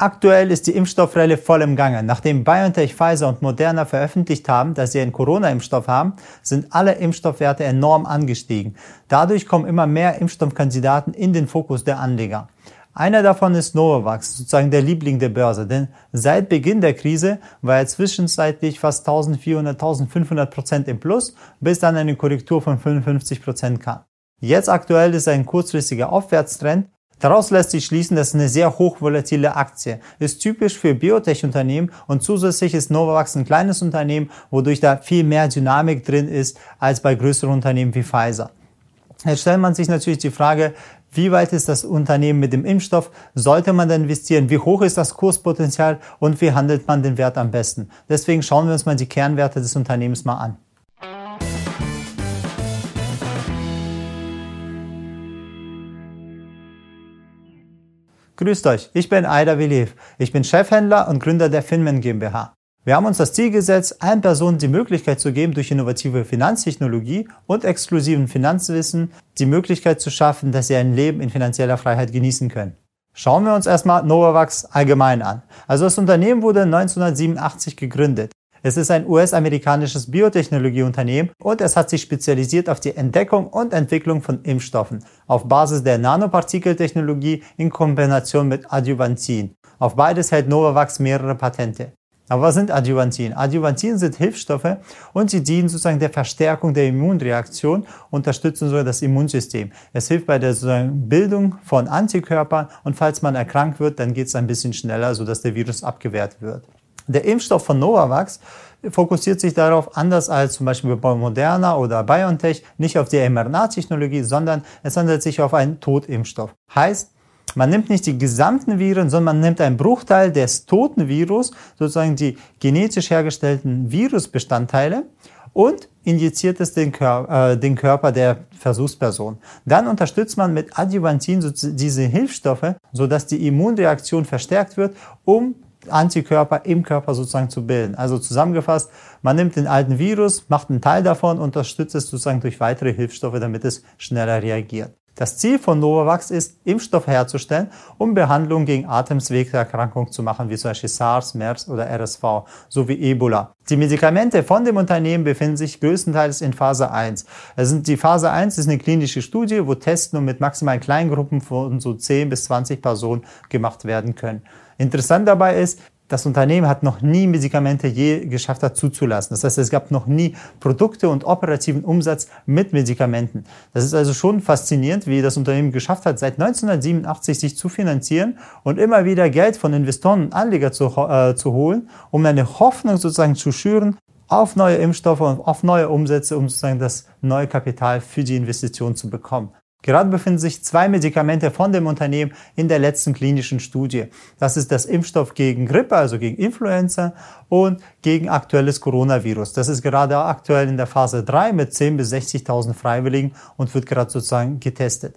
Aktuell ist die Impfstoffrelle voll im Gange. Nachdem BioNTech, Pfizer und Moderna veröffentlicht haben, dass sie einen Corona-Impfstoff haben, sind alle Impfstoffwerte enorm angestiegen. Dadurch kommen immer mehr Impfstoffkandidaten in den Fokus der Anleger. Einer davon ist Novavax, sozusagen der Liebling der Börse, denn seit Beginn der Krise war er zwischenzeitlich fast 1400, 1500 Prozent im Plus, bis dann eine Korrektur von 55 Prozent kam. Jetzt aktuell ist ein kurzfristiger Aufwärtstrend Daraus lässt sich schließen, dass eine sehr hochvolatile Aktie ist typisch für Biotech-Unternehmen und zusätzlich ist Novavax ein kleines Unternehmen, wodurch da viel mehr Dynamik drin ist als bei größeren Unternehmen wie Pfizer. Jetzt stellt man sich natürlich die Frage, wie weit ist das Unternehmen mit dem Impfstoff? Sollte man da investieren? Wie hoch ist das Kurspotenzial? Und wie handelt man den Wert am besten? Deswegen schauen wir uns mal die Kernwerte des Unternehmens mal an. Grüßt euch, ich bin Aida Viliv. Ich bin Chefhändler und Gründer der Finman GmbH. Wir haben uns das Ziel gesetzt, allen Personen die Möglichkeit zu geben, durch innovative Finanztechnologie und exklusiven Finanzwissen die Möglichkeit zu schaffen, dass sie ein Leben in finanzieller Freiheit genießen können. Schauen wir uns erstmal Novavax allgemein an. Also das Unternehmen wurde 1987 gegründet. Es ist ein US-amerikanisches Biotechnologieunternehmen und es hat sich spezialisiert auf die Entdeckung und Entwicklung von Impfstoffen auf Basis der Nanopartikeltechnologie in Kombination mit Adjuvantin. Auf beides hält Novavax mehrere Patente. Aber was sind Adjuvantin? Adjuvantin sind Hilfsstoffe und sie dienen sozusagen der Verstärkung der Immunreaktion, unterstützen sogar das Immunsystem. Es hilft bei der Bildung von Antikörpern und falls man erkrankt wird, dann geht es ein bisschen schneller, sodass der Virus abgewehrt wird. Der Impfstoff von Novavax fokussiert sich darauf, anders als zum Beispiel bei Moderna oder BioNTech, nicht auf die mRNA-Technologie, sondern es handelt sich auf einen Totimpfstoff. Heißt, man nimmt nicht die gesamten Viren, sondern man nimmt einen Bruchteil des toten Virus, sozusagen die genetisch hergestellten Virusbestandteile und injiziert es den, Kör äh, den Körper der Versuchsperson. Dann unterstützt man mit Adjuvantin diese Hilfsstoffe, sodass die Immunreaktion verstärkt wird, um Antikörper im Körper sozusagen zu bilden. Also zusammengefasst, man nimmt den alten Virus, macht einen Teil davon, unterstützt es sozusagen durch weitere Hilfsstoffe, damit es schneller reagiert. Das Ziel von Novavax ist, Impfstoffe herzustellen, um Behandlungen gegen Atemwegserkrankungen zu machen, wie zum Beispiel SARS, MERS oder RSV, sowie Ebola. Die Medikamente von dem Unternehmen befinden sich größtenteils in Phase 1. Also die Phase 1 ist eine klinische Studie, wo Tests nur mit maximalen Kleingruppen von so 10 bis 20 Personen gemacht werden können. Interessant dabei ist, das Unternehmen hat noch nie Medikamente je geschafft hat zuzulassen. Das heißt, es gab noch nie Produkte und operativen Umsatz mit Medikamenten. Das ist also schon faszinierend, wie das Unternehmen geschafft hat, seit 1987 sich zu finanzieren und immer wieder Geld von Investoren und Anlegern zu, äh, zu holen, um eine Hoffnung sozusagen zu schüren auf neue Impfstoffe und auf neue Umsätze, um sozusagen das neue Kapital für die Investition zu bekommen. Gerade befinden sich zwei Medikamente von dem Unternehmen in der letzten klinischen Studie. Das ist das Impfstoff gegen Grippe, also gegen Influenza und gegen aktuelles Coronavirus. Das ist gerade aktuell in der Phase 3 mit 10.000 bis 60.000 Freiwilligen und wird gerade sozusagen getestet.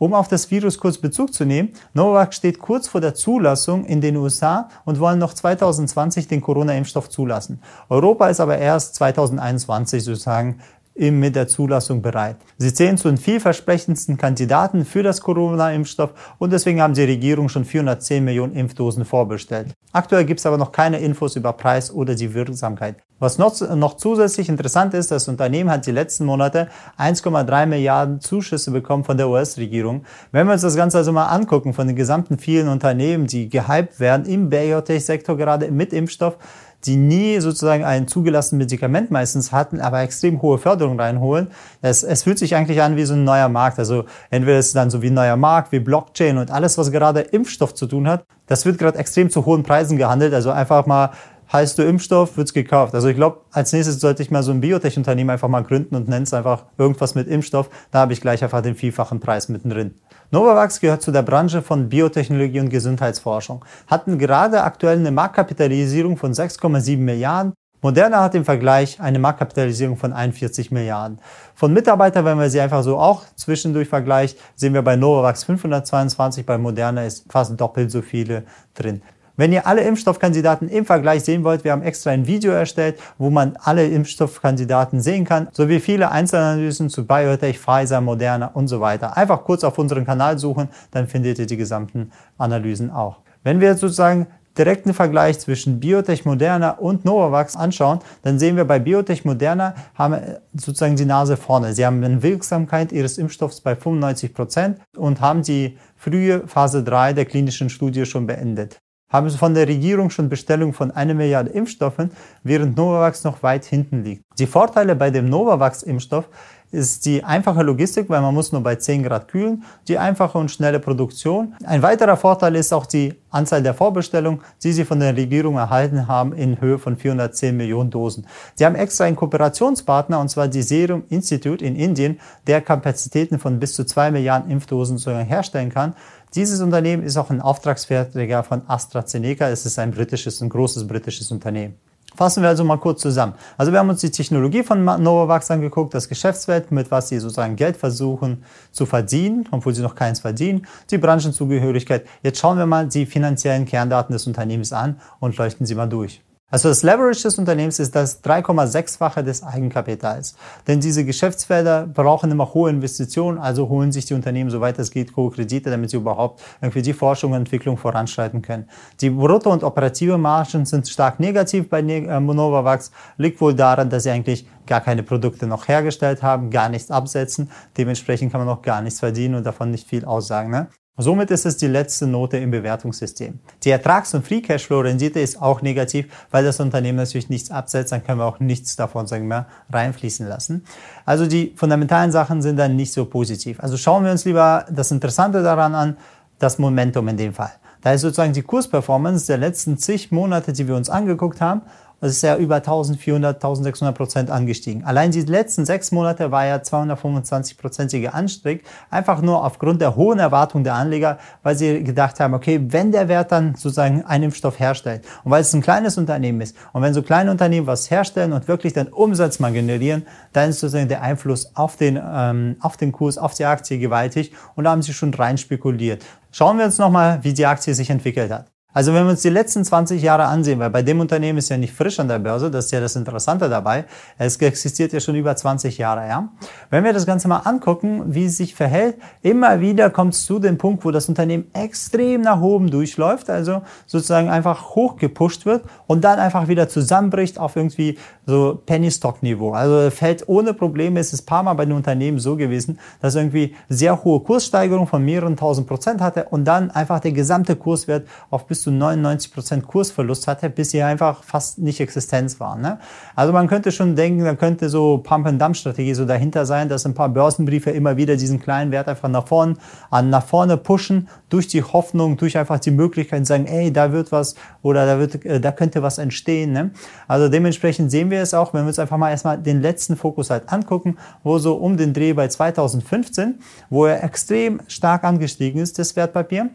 Um auf das Virus kurz Bezug zu nehmen, Novak steht kurz vor der Zulassung in den USA und wollen noch 2020 den Corona-Impfstoff zulassen. Europa ist aber erst 2021 sozusagen mit der Zulassung bereit. Sie zählen zu den vielversprechendsten Kandidaten für das Corona-Impfstoff und deswegen haben die Regierung schon 410 Millionen Impfdosen vorbestellt. Aktuell gibt es aber noch keine Infos über Preis oder die Wirksamkeit. Was noch, noch zusätzlich interessant ist, das Unternehmen hat die letzten Monate 1,3 Milliarden Zuschüsse bekommen von der US-Regierung. Wenn wir uns das Ganze also mal angucken, von den gesamten vielen Unternehmen, die gehypt werden im Biotech-Sektor gerade mit Impfstoff, die nie sozusagen ein zugelassenes Medikament meistens hatten, aber extrem hohe Förderung reinholen. Es, es fühlt sich eigentlich an wie so ein neuer Markt. Also entweder ist es dann so wie ein neuer Markt, wie Blockchain und alles, was gerade Impfstoff zu tun hat. Das wird gerade extrem zu hohen Preisen gehandelt. Also einfach mal heißt du Impfstoff, wird's gekauft. Also ich glaube, als nächstes sollte ich mal so ein Biotech-Unternehmen einfach mal gründen und nenne es einfach irgendwas mit Impfstoff. Da habe ich gleich einfach den vielfachen Preis mittendrin. Novavax gehört zu der Branche von Biotechnologie und Gesundheitsforschung, hatten gerade aktuell eine Marktkapitalisierung von 6,7 Milliarden. Moderna hat im Vergleich eine Marktkapitalisierung von 41 Milliarden. Von Mitarbeitern, wenn man sie einfach so auch zwischendurch vergleicht, sehen wir bei Novavax 522, bei Moderna ist fast doppelt so viele drin. Wenn ihr alle Impfstoffkandidaten im Vergleich sehen wollt, wir haben extra ein Video erstellt, wo man alle Impfstoffkandidaten sehen kann, sowie viele Einzelanalysen zu Biotech, Pfizer, Moderna und so weiter. Einfach kurz auf unseren Kanal suchen, dann findet ihr die gesamten Analysen auch. Wenn wir jetzt sozusagen direkten Vergleich zwischen Biotech Moderna und Novavax anschauen, dann sehen wir bei Biotech Moderna haben sozusagen die Nase vorne. Sie haben eine Wirksamkeit ihres Impfstoffs bei 95 Prozent und haben die frühe Phase 3 der klinischen Studie schon beendet. Haben sie von der Regierung schon Bestellung von einer Milliarde Impfstoffen, während Novavax noch weit hinten liegt. Die Vorteile bei dem Novavax-Impfstoff ist die einfache Logistik, weil man muss nur bei 10 Grad kühlen, die einfache und schnelle Produktion. Ein weiterer Vorteil ist auch die Anzahl der Vorbestellungen, die sie von der Regierung erhalten haben in Höhe von 410 Millionen Dosen. Sie haben extra einen Kooperationspartner, und zwar die Serum Institute in Indien, der Kapazitäten von bis zu 2 Milliarden Impfdosen herstellen kann. Dieses Unternehmen ist auch ein Auftragsfertiger von AstraZeneca. Es ist ein britisches, ein großes britisches Unternehmen. Fassen wir also mal kurz zusammen. Also wir haben uns die Technologie von Novavax angeguckt, das Geschäftsfeld, mit was sie sozusagen Geld versuchen zu verdienen, obwohl sie noch keins verdienen, die Branchenzugehörigkeit. Jetzt schauen wir mal die finanziellen Kerndaten des Unternehmens an und leuchten sie mal durch. Also das Leverage des Unternehmens ist das 3,6-fache des Eigenkapitals. Denn diese Geschäftsfelder brauchen immer hohe Investitionen, also holen sich die Unternehmen, soweit es geht, hohe Kredite, damit sie überhaupt irgendwie die Forschung und Entwicklung voranschreiten können. Die Brutto- und operative Margen sind stark negativ bei äh, Novavax, liegt wohl daran, dass sie eigentlich gar keine Produkte noch hergestellt haben, gar nichts absetzen. Dementsprechend kann man auch gar nichts verdienen und davon nicht viel aussagen. Ne? Somit ist es die letzte Note im Bewertungssystem. Die Ertrags- und Free Cashflow-Rendite ist auch negativ, weil das Unternehmen natürlich nichts absetzt, dann können wir auch nichts davon sagen wir, reinfließen lassen. Also die fundamentalen Sachen sind dann nicht so positiv. Also schauen wir uns lieber das Interessante daran an, das Momentum in dem Fall. Da ist sozusagen die Kursperformance der letzten zig Monate, die wir uns angeguckt haben, das ist ja über 1400, 1600 Prozent angestiegen. Allein die letzten sechs Monate war ja 225-prozentige Anstieg, einfach nur aufgrund der hohen Erwartung der Anleger, weil sie gedacht haben, okay, wenn der Wert dann sozusagen einen Impfstoff herstellt und weil es ein kleines Unternehmen ist und wenn so kleine Unternehmen was herstellen und wirklich dann Umsatz mal generieren, dann ist sozusagen der Einfluss auf den, ähm, auf den Kurs, auf die Aktie gewaltig und da haben sie schon rein spekuliert. Schauen wir uns nochmal, wie die Aktie sich entwickelt hat. Also wenn wir uns die letzten 20 Jahre ansehen, weil bei dem Unternehmen ist ja nicht frisch an der Börse, das ist ja das Interessante dabei, es existiert ja schon über 20 Jahre, ja. Wenn wir das Ganze mal angucken, wie es sich verhält, immer wieder kommt es zu dem Punkt, wo das Unternehmen extrem nach oben durchläuft, also sozusagen einfach hochgepusht wird und dann einfach wieder zusammenbricht auf irgendwie so Penny-Stock-Niveau. Also fällt ohne Probleme, es ist ein paar Mal bei den Unternehmen so gewesen, dass irgendwie sehr hohe Kurssteigerung von mehreren tausend Prozent hatte und dann einfach der gesamte Kurswert auf bis zu 99 Prozent Kursverlust hatte, bis sie einfach fast nicht Existenz waren. Ne? Also man könnte schon denken, da könnte so Pump-and-Dump-Strategie so dahinter sein, dass ein paar Börsenbriefe immer wieder diesen kleinen Wert einfach nach vorne, an, nach vorne pushen, durch die Hoffnung, durch einfach die Möglichkeit sagen, ey, da wird was oder da wird, äh, da könnte was entstehen. Ne? Also dementsprechend sehen wir es auch, wenn wir uns einfach mal erstmal den letzten Fokus halt angucken, wo so um den Dreh bei 2015, wo er extrem stark angestiegen ist, das Wertpapier.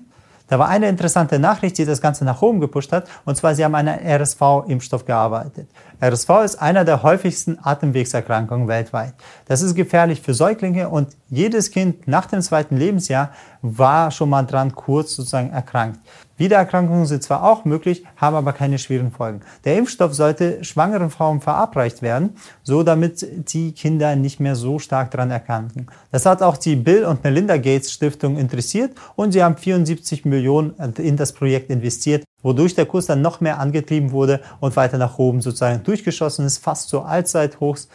Da war eine interessante Nachricht, die das Ganze nach oben gepusht hat, und zwar, sie haben an einem RSV-Impfstoff gearbeitet. RSV ist einer der häufigsten Atemwegserkrankungen weltweit. Das ist gefährlich für Säuglinge und jedes Kind nach dem zweiten Lebensjahr war schon mal dran kurz sozusagen erkrankt. Wiedererkrankungen sind zwar auch möglich, haben aber keine schweren Folgen. Der Impfstoff sollte schwangeren Frauen verabreicht werden, so damit die Kinder nicht mehr so stark daran erkranken. Das hat auch die Bill und Melinda Gates Stiftung interessiert und sie haben 74 Millionen in das Projekt investiert, wodurch der Kurs dann noch mehr angetrieben wurde und weiter nach oben sozusagen durchgeschossen ist, fast zur Allzeithochs.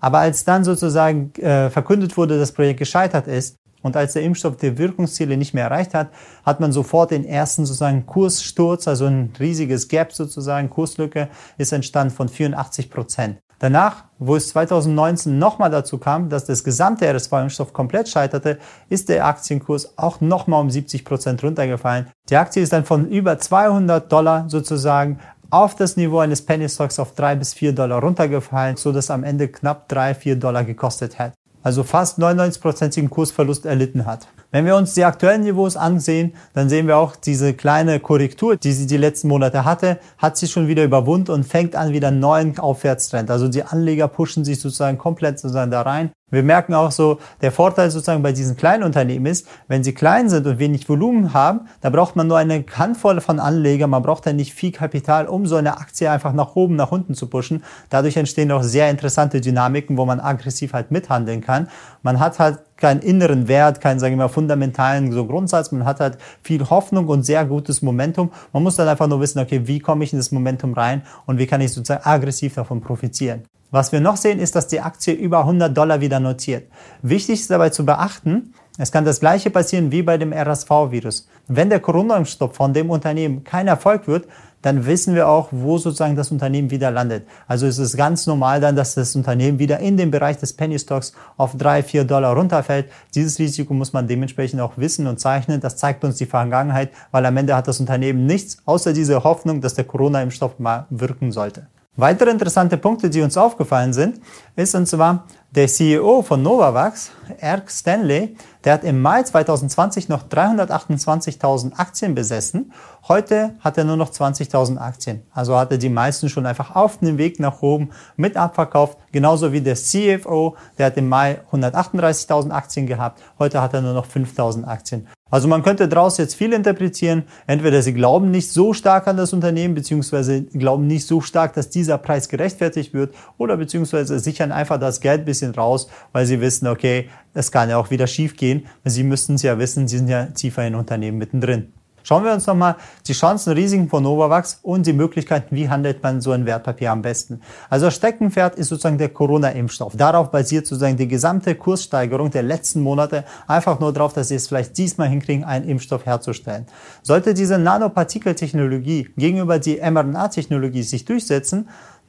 Aber als dann sozusagen äh, verkündet wurde, das Projekt gescheitert ist, und als der Impfstoff die Wirkungsziele nicht mehr erreicht hat, hat man sofort den ersten sozusagen Kurssturz, also ein riesiges Gap sozusagen, Kurslücke ist entstanden von 84 Prozent. Danach, wo es 2019 nochmal dazu kam, dass das gesamte RSV-Impfstoff komplett scheiterte, ist der Aktienkurs auch nochmal um 70 Prozent runtergefallen. Die Aktie ist dann von über 200 Dollar sozusagen auf das Niveau eines Penny Stocks auf 3 bis 4 Dollar runtergefallen, so dass am Ende knapp 3, 4 Dollar gekostet hat also fast 99-prozentigen Kursverlust erlitten hat. Wenn wir uns die aktuellen Niveaus ansehen, dann sehen wir auch diese kleine Korrektur, die sie die letzten Monate hatte, hat sie schon wieder überwunden und fängt an wieder einen neuen Aufwärtstrend. Also die Anleger pushen sich sozusagen komplett sozusagen da rein Wir merken auch so, der Vorteil sozusagen bei diesen kleinen Unternehmen ist, wenn sie klein sind und wenig Volumen haben, da braucht man nur eine Handvoll von Anlegern, man braucht dann nicht viel Kapital, um so eine Aktie einfach nach oben, nach unten zu pushen. Dadurch entstehen auch sehr interessante Dynamiken, wo man aggressiv halt mithandeln kann. Man hat halt keinen inneren Wert, keinen, sagen wir mal, fundamentalen so Grundsatz. Man hat halt viel Hoffnung und sehr gutes Momentum. Man muss dann einfach nur wissen, okay, wie komme ich in das Momentum rein und wie kann ich sozusagen aggressiv davon profitieren. Was wir noch sehen, ist, dass die Aktie über 100 Dollar wieder notiert. Wichtig ist dabei zu beachten, es kann das gleiche passieren wie bei dem RSV-Virus. Wenn der Corona-Impfstoff von dem Unternehmen kein Erfolg wird, dann wissen wir auch, wo sozusagen das Unternehmen wieder landet. Also es ist ganz normal dann, dass das Unternehmen wieder in den Bereich des Penny Stocks auf drei, vier Dollar runterfällt. Dieses Risiko muss man dementsprechend auch wissen und zeichnen. Das zeigt uns die Vergangenheit, weil am Ende hat das Unternehmen nichts außer diese Hoffnung, dass der Corona-Impfstoff mal wirken sollte. Weitere interessante Punkte, die uns aufgefallen sind, ist und zwar der CEO von Novavax, Eric Stanley, der hat im Mai 2020 noch 328.000 Aktien besessen. Heute hat er nur noch 20.000 Aktien. Also hat er die meisten schon einfach auf dem Weg nach oben mit abverkauft. Genauso wie der CFO, der hat im Mai 138.000 Aktien gehabt. Heute hat er nur noch 5.000 Aktien. Also man könnte daraus jetzt viel interpretieren. Entweder sie glauben nicht so stark an das Unternehmen, beziehungsweise glauben nicht so stark, dass dieser Preis gerechtfertigt wird, oder beziehungsweise sichern einfach das Geld bisschen raus, weil sie wissen, okay, es kann ja auch wieder schief gehen. Sie müssten es ja wissen, sie sind ja tiefer in Unternehmen mittendrin. Schauen wir uns nochmal die Chancen Risiken von Novavax und die Möglichkeiten, wie handelt man so ein Wertpapier am besten. Also Steckenpferd ist sozusagen der Corona-Impfstoff. Darauf basiert sozusagen die gesamte Kurssteigerung der letzten Monate einfach nur darauf, dass sie es vielleicht diesmal hinkriegen, einen Impfstoff herzustellen. Sollte diese Nanopartikeltechnologie gegenüber die mRNA-Technologie sich durchsetzen,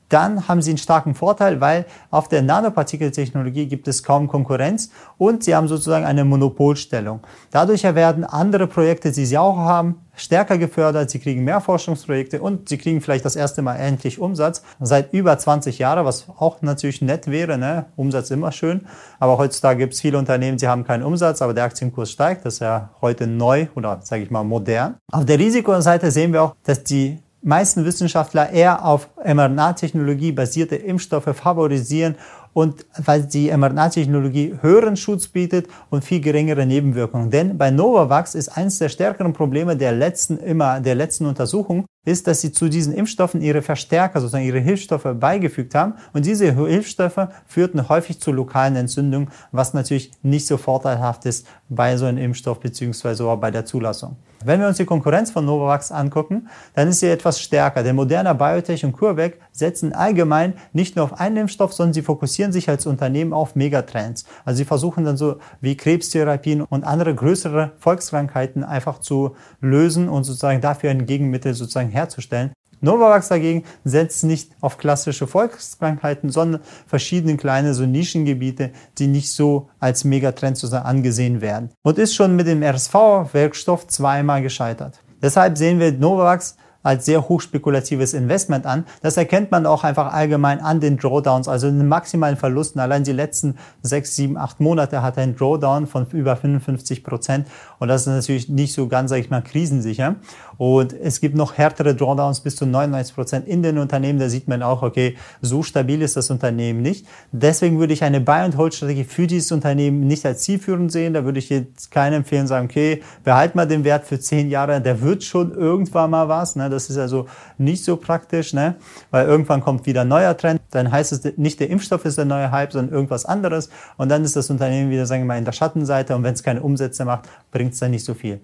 dann haben sie einen starken Vorteil, weil auf der Nanopartikeltechnologie gibt es kaum Konkurrenz und sie haben sozusagen eine Monopolstellung. Dadurch werden andere Projekte, die sie auch haben, stärker gefördert, sie kriegen mehr Forschungsprojekte und sie kriegen vielleicht das erste Mal endlich Umsatz seit über 20 Jahren, was auch natürlich nett wäre, ne? Umsatz immer schön, aber heutzutage gibt es viele Unternehmen, die haben keinen Umsatz, aber der Aktienkurs steigt, das ist ja heute neu oder sage ich mal modern. Auf der Risikoseite sehen wir auch, dass die meisten Wissenschaftler eher auf mRNA-Technologie basierte Impfstoffe favorisieren und weil die mRNA-Technologie höheren Schutz bietet und viel geringere Nebenwirkungen. Denn bei Novavax ist eines der stärkeren Probleme der letzten immer der letzten Untersuchung ist, dass sie zu diesen Impfstoffen ihre Verstärker, sozusagen ihre Hilfsstoffe beigefügt haben. Und diese Hilfsstoffe führten häufig zu lokalen Entzündungen, was natürlich nicht so vorteilhaft ist bei so einem Impfstoff beziehungsweise auch bei der Zulassung. Wenn wir uns die Konkurrenz von Novavax angucken, dann ist sie etwas stärker. Der moderne Biotech und CureVac setzen allgemein nicht nur auf einen Impfstoff, sondern sie fokussieren sich als Unternehmen auf Megatrends. Also sie versuchen dann so wie Krebstherapien und andere größere Volkskrankheiten einfach zu lösen und sozusagen dafür ein Gegenmittel sozusagen herzustellen. Novavax dagegen setzt nicht auf klassische Volkskrankheiten, sondern verschiedene kleine so Nischengebiete, die nicht so als Megatrend sozusagen angesehen werden. Und ist schon mit dem RSV-Werkstoff zweimal gescheitert. Deshalb sehen wir Novavax als sehr hochspekulatives Investment an. Das erkennt man auch einfach allgemein an den Drawdowns, also den maximalen Verlusten. Allein die letzten sechs, sieben, acht Monate hat er Drawdown von über 55 Prozent. Und das ist natürlich nicht so ganz, sage ich mal, krisensicher. Und es gibt noch härtere Drawdowns bis zu 99 Prozent in den Unternehmen. Da sieht man auch, okay, so stabil ist das Unternehmen nicht. Deswegen würde ich eine Buy-and-Hold-Strategie für dieses Unternehmen nicht als zielführend sehen. Da würde ich jetzt keinen empfehlen, sagen, okay, behalt mal den Wert für zehn Jahre. Der wird schon irgendwann mal was. Ne? Das ist also nicht so praktisch, ne? weil irgendwann kommt wieder ein neuer Trend. Dann heißt es nicht, der Impfstoff ist der neue Hype, sondern irgendwas anderes. Und dann ist das Unternehmen wieder, sagen wir mal, in der Schattenseite. Und wenn es keine Umsätze macht, bringt es dann nicht so viel.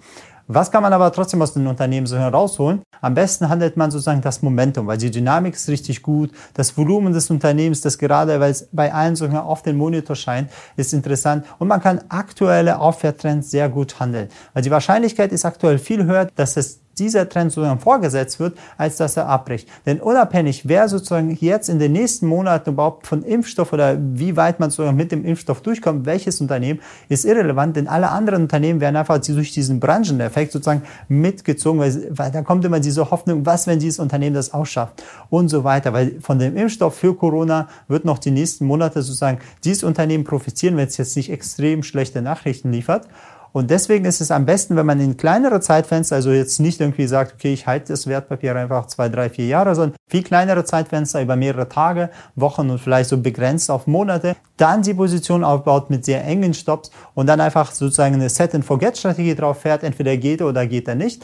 Was kann man aber trotzdem aus den Unternehmen so herausholen? Am besten handelt man sozusagen das Momentum, weil die Dynamik ist richtig gut. Das Volumen des Unternehmens, das gerade, weil es bei allen sogar auf den Monitor scheint, ist interessant. Und man kann aktuelle Aufwärtstrends sehr gut handeln. Weil die Wahrscheinlichkeit ist aktuell viel höher, dass es dieser Trend sozusagen vorgesetzt wird, als dass er abbricht. Denn unabhängig, wer sozusagen jetzt in den nächsten Monaten überhaupt von Impfstoff oder wie weit man sozusagen mit dem Impfstoff durchkommt, welches Unternehmen, ist irrelevant, denn alle anderen Unternehmen werden einfach durch diesen Brancheneffekt sozusagen mitgezogen, weil, weil da kommt immer diese Hoffnung, was, wenn dieses Unternehmen das auch schafft und so weiter, weil von dem Impfstoff für Corona wird noch die nächsten Monate sozusagen dieses Unternehmen profitieren, wenn es jetzt nicht extrem schlechte Nachrichten liefert. Und deswegen ist es am besten, wenn man in kleinere Zeitfenster, also jetzt nicht irgendwie sagt, okay, ich halte das Wertpapier einfach zwei, drei, vier Jahre, sondern viel kleinere Zeitfenster über mehrere Tage, Wochen und vielleicht so begrenzt auf Monate, dann die Position aufbaut mit sehr engen Stops und dann einfach sozusagen eine Set-and-Forget-Strategie drauf fährt, entweder geht oder geht er nicht.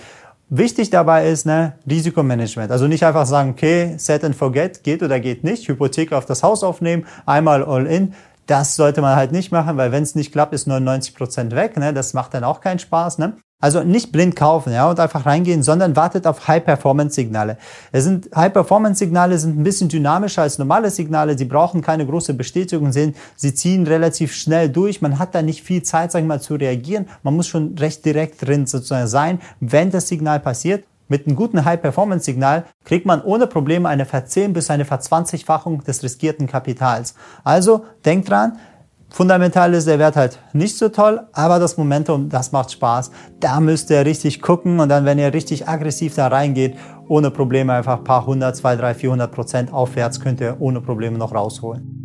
Wichtig dabei ist ne, Risikomanagement. Also nicht einfach sagen, okay, set and forget, geht oder geht nicht, Hypothek auf das Haus aufnehmen, einmal all in. Das sollte man halt nicht machen, weil wenn es nicht klappt, ist 99 Prozent weg. Ne? Das macht dann auch keinen Spaß. Ne? Also nicht blind kaufen ja, und einfach reingehen, sondern wartet auf High-Performance-Signale. High-Performance-Signale sind ein bisschen dynamischer als normale Signale. Sie brauchen keine große Bestätigung, sie, sie ziehen relativ schnell durch. Man hat da nicht viel Zeit, sag ich mal, zu reagieren. Man muss schon recht direkt drin sozusagen sein, wenn das Signal passiert. Mit einem guten High-Performance-Signal kriegt man ohne Probleme eine Verzehn- bis eine Verzwanzigfachung des riskierten Kapitals. Also denkt dran, Fundamental ist der Wert halt nicht so toll, aber das Momentum, das macht Spaß. Da müsst ihr richtig gucken und dann, wenn ihr richtig aggressiv da reingeht, ohne Probleme einfach ein paar hundert, zwei, drei, vierhundert Prozent aufwärts könnt ihr ohne Probleme noch rausholen.